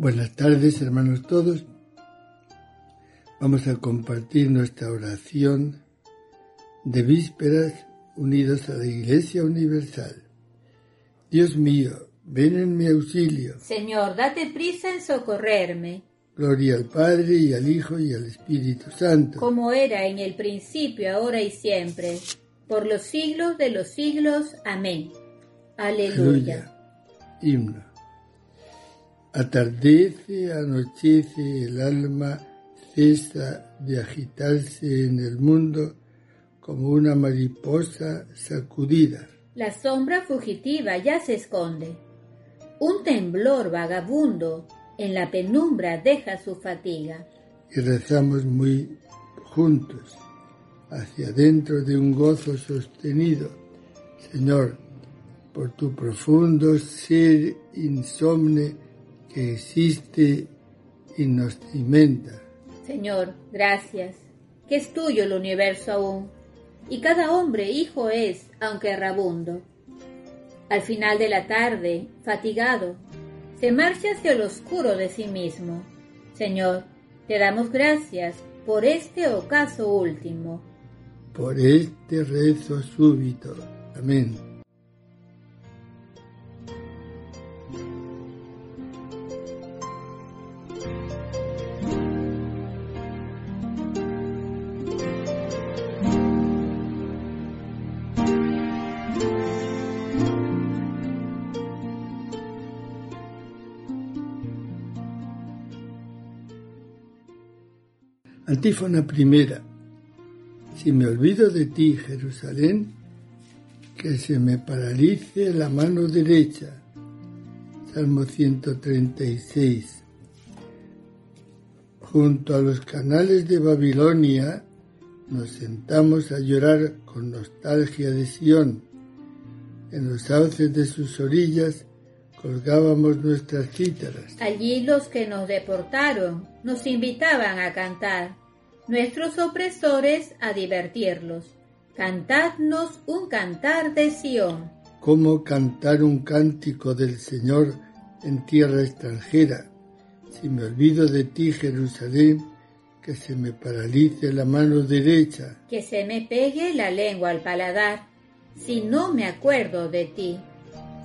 Buenas tardes, hermanos todos. Vamos a compartir nuestra oración de vísperas unidos a la Iglesia Universal. Dios mío, ven en mi auxilio. Señor, date prisa en socorrerme. Gloria al Padre y al Hijo y al Espíritu Santo. Como era en el principio, ahora y siempre, por los siglos de los siglos. Amén. Aleluya. Himno. Atardece, anochece, el alma cesa de agitarse en el mundo como una mariposa sacudida. La sombra fugitiva ya se esconde. Un temblor vagabundo en la penumbra deja su fatiga. Y rezamos muy juntos, hacia dentro de un gozo sostenido. Señor, por tu profundo ser insomne, que existe y nos cimenta. Señor, gracias, que es tuyo el universo aún, y cada hombre hijo es, aunque errabundo. Al final de la tarde, fatigado, se marcha hacia el oscuro de sí mismo. Señor, te damos gracias por este ocaso último. Por este rezo súbito. Amén. Antífona primera. Si me olvido de ti, Jerusalén, que se me paralice la mano derecha. Salmo 136. Junto a los canales de Babilonia nos sentamos a llorar con nostalgia de Sión. En los sauces de sus orillas colgábamos nuestras cítaras. Allí los que nos deportaron nos invitaban a cantar nuestros opresores a divertirlos. Cantadnos un cantar de Sión. ¿Cómo cantar un cántico del Señor en tierra extranjera? Si me olvido de ti, Jerusalén, que se me paralice la mano derecha. Que se me pegue la lengua al paladar, si no me acuerdo de ti.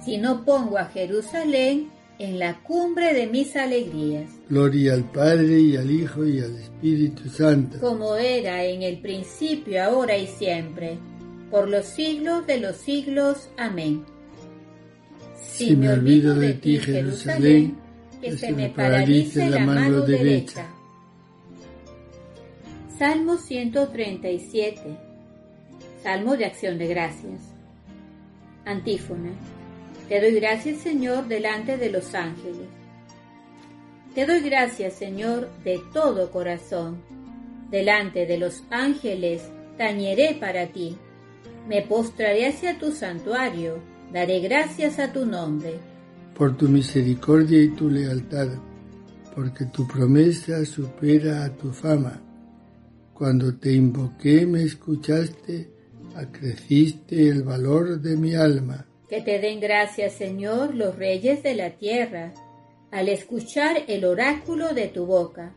Si no pongo a Jerusalén en la cumbre de mis alegrías. Gloria al Padre y al Hijo y al Espíritu Santo. Como era en el principio, ahora y siempre, por los siglos de los siglos. Amén. Si, me olvido de ti, Jerusalén, que, se me paralice la mano derecha. Salmo 137. Salmo de acción de gracias. Antífona. Te doy gracias, Señor, delante de los ángeles. Te doy gracias, Señor, de todo corazón. Delante de los ángeles tañeré para ti. Me postraré hacia tu santuario, daré gracias a tu nombre. Por tu misericordia y tu lealtad, porque tu promesa supera a tu fama. Cuando te invoqué me escuchaste, acreciste el valor de mi alma. Que te den gracias, Señor, los reyes de la tierra, al escuchar el oráculo de tu boca.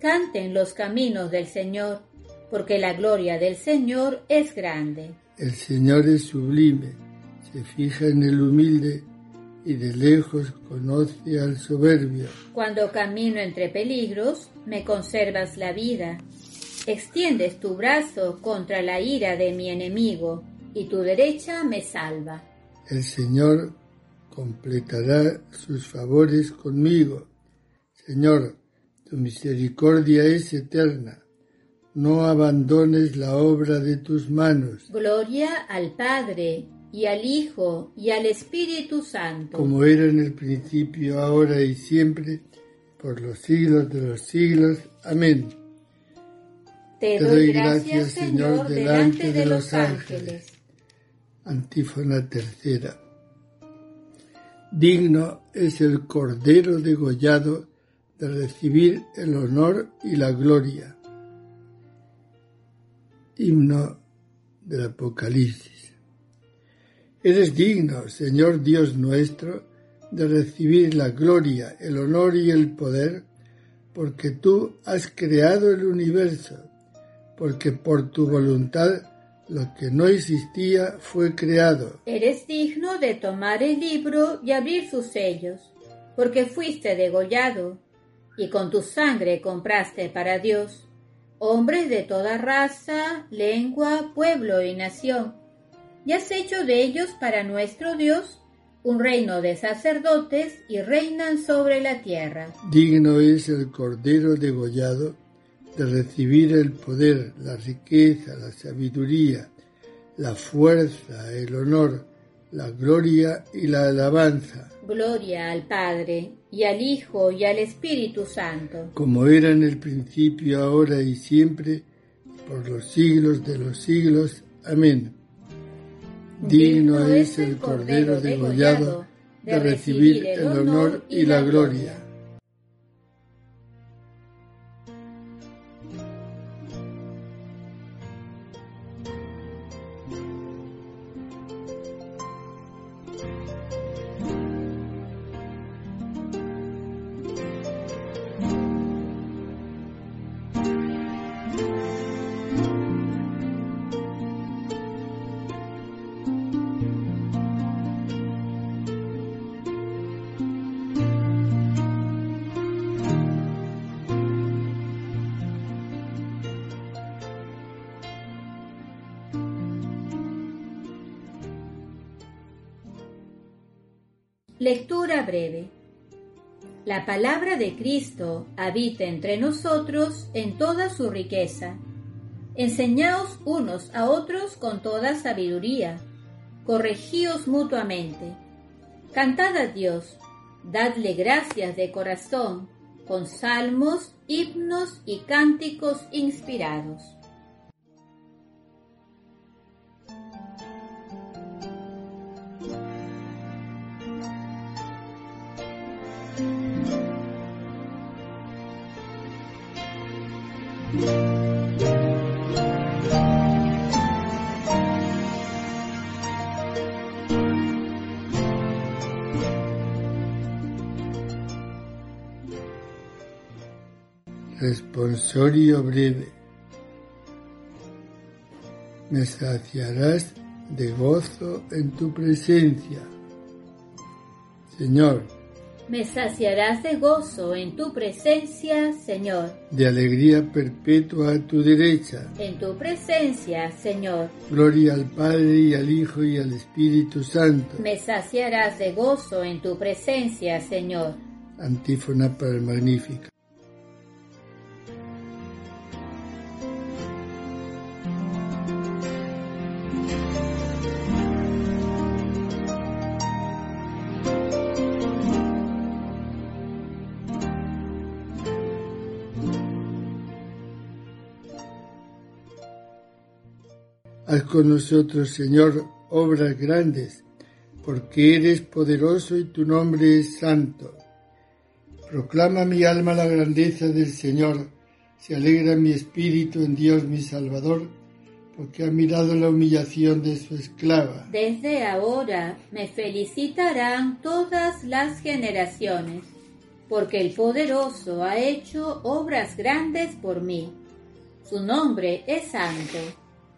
Canten los caminos del Señor, porque la gloria del Señor es grande. El Señor es sublime, se fija en el humilde y de lejos conoce al soberbio. Cuando camino entre peligros, me conservas la vida. Extiendes tu brazo contra la ira de mi enemigo, y tu derecha me salva. El Señor completará sus favores conmigo. Señor, tu misericordia es eterna. No abandones la obra de tus manos. Gloria al Padre, y al Hijo, y al Espíritu Santo. Como era en el principio, ahora y siempre, por los siglos de los siglos. Amén. Te, doy gracias, Señor, delante de los ángeles. Antífona tercera. Digno es el Cordero degollado de recibir el honor y la gloria. Himno del Apocalipsis. Eres digno, Señor Dios nuestro, de recibir la gloria, el honor y el poder, porque tú has creado el universo, porque por tu voluntad lo que no existía fue creado. Eres digno de tomar el libro y abrir sus sellos, porque fuiste degollado, y con tu sangre compraste para Dios hombres de toda raza, lengua, pueblo y nación, y has hecho de ellos para nuestro Dios un reino de sacerdotes y reinan sobre la tierra. Digno es el Cordero degollado de recibir el poder, la riqueza, la sabiduría, la fuerza, el honor, la gloria y la alabanza. Gloria al Padre, y al Hijo, y al Espíritu Santo. Como era en el principio, ahora y siempre, por los siglos de los siglos. Amén. Digno es el Cordero degollado de recibir el honor y la gloria. Lectura breve. La palabra de Cristo habita entre nosotros en toda su riqueza. Enseñaos unos a otros con toda sabiduría. Corregíos mutuamente. Cantad a Dios, dadle gracias de corazón, con salmos, himnos y cánticos inspirados. Responsorio breve. Me saciarás de gozo en tu presencia. Señor, me saciarás de gozo en tu presencia, Señor. De alegría perpetua a tu derecha. En tu presencia, Señor. Gloria al Padre y al Hijo y al Espíritu Santo. Me saciarás de gozo en tu presencia, Señor. Antífona para el Magnífico. Haz con nosotros, Señor, obras grandes, porque eres poderoso y tu nombre es santo. Proclama mi alma la grandeza del Señor, se alegra mi espíritu en Dios mi Salvador, porque ha mirado la humillación de su esclava. Desde ahora me felicitarán todas las generaciones, porque el poderoso ha hecho obras grandes por mí. Su nombre es santo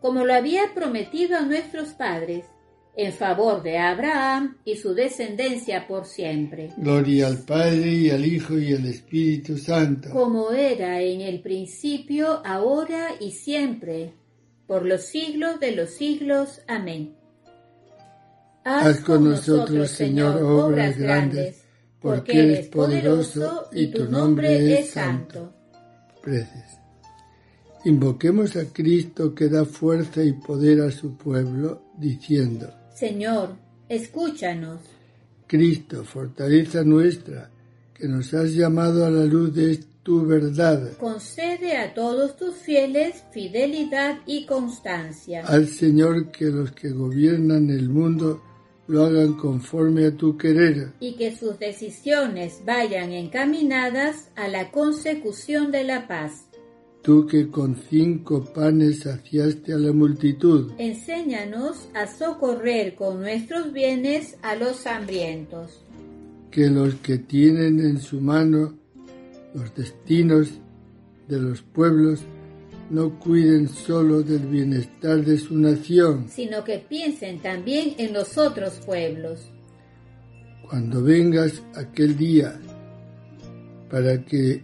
como lo había prometido a nuestros padres, en favor de Abraham y su descendencia por siempre. Gloria al Padre y al Hijo y al Espíritu Santo. Como era en el principio, ahora y siempre, por los siglos de los siglos. Amén. Haz con nosotros, Señor, obras grandes, porque eres poderoso y tu nombre es santo. Preces. Invoquemos a Cristo que da fuerza y poder a su pueblo, diciendo, Señor, escúchanos. Cristo, fortaleza nuestra, que nos has llamado a la luz de tu verdad. Concede a todos tus fieles fidelidad y constancia. Al Señor que los que gobiernan el mundo lo hagan conforme a tu querer. Y que sus decisiones vayan encaminadas a la consecución de la paz. Tú que con cinco panes saciaste a la multitud. Enséñanos a socorrer con nuestros bienes a los hambrientos. Que los que tienen en su mano los destinos de los pueblos no cuiden solo del bienestar de su nación, sino que piensen también en los otros pueblos. Cuando vengas aquel día, para que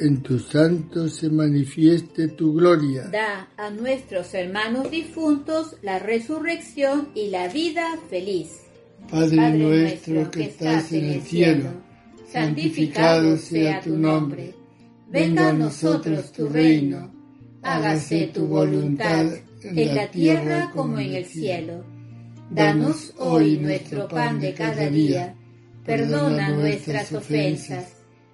en tus santos se manifieste tu gloria. Da a nuestros hermanos difuntos la resurrección y la vida feliz. Padre, nuestro que estás en el cielo, santificado sea tu nombre. venga a nosotros tu reino, hágase tu voluntad en la tierra como en el cielo. Danos hoy nuestro pan de cada día, perdona nuestras ofensas,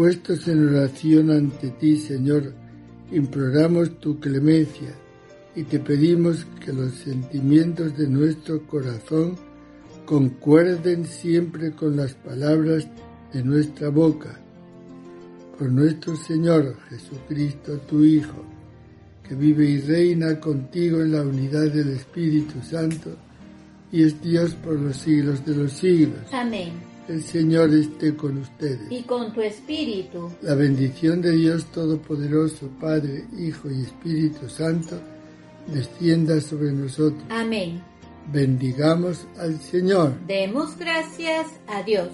Puestos en oración ante ti, Señor, imploramos tu clemencia y te pedimos que los sentimientos de nuestro corazón concuerden siempre con las palabras de nuestra boca. Por nuestro Señor Jesucristo, tu Hijo, que vive y reina contigo en la unidad del Espíritu Santo, y es Dios por los siglos de los siglos. Amén. El Señor esté con ustedes. Y con tu espíritu. La bendición de Dios Todopoderoso, Padre, Hijo y Espíritu Santo, descienda sobre nosotros. Amén. Bendigamos al Señor. Demos gracias a Dios.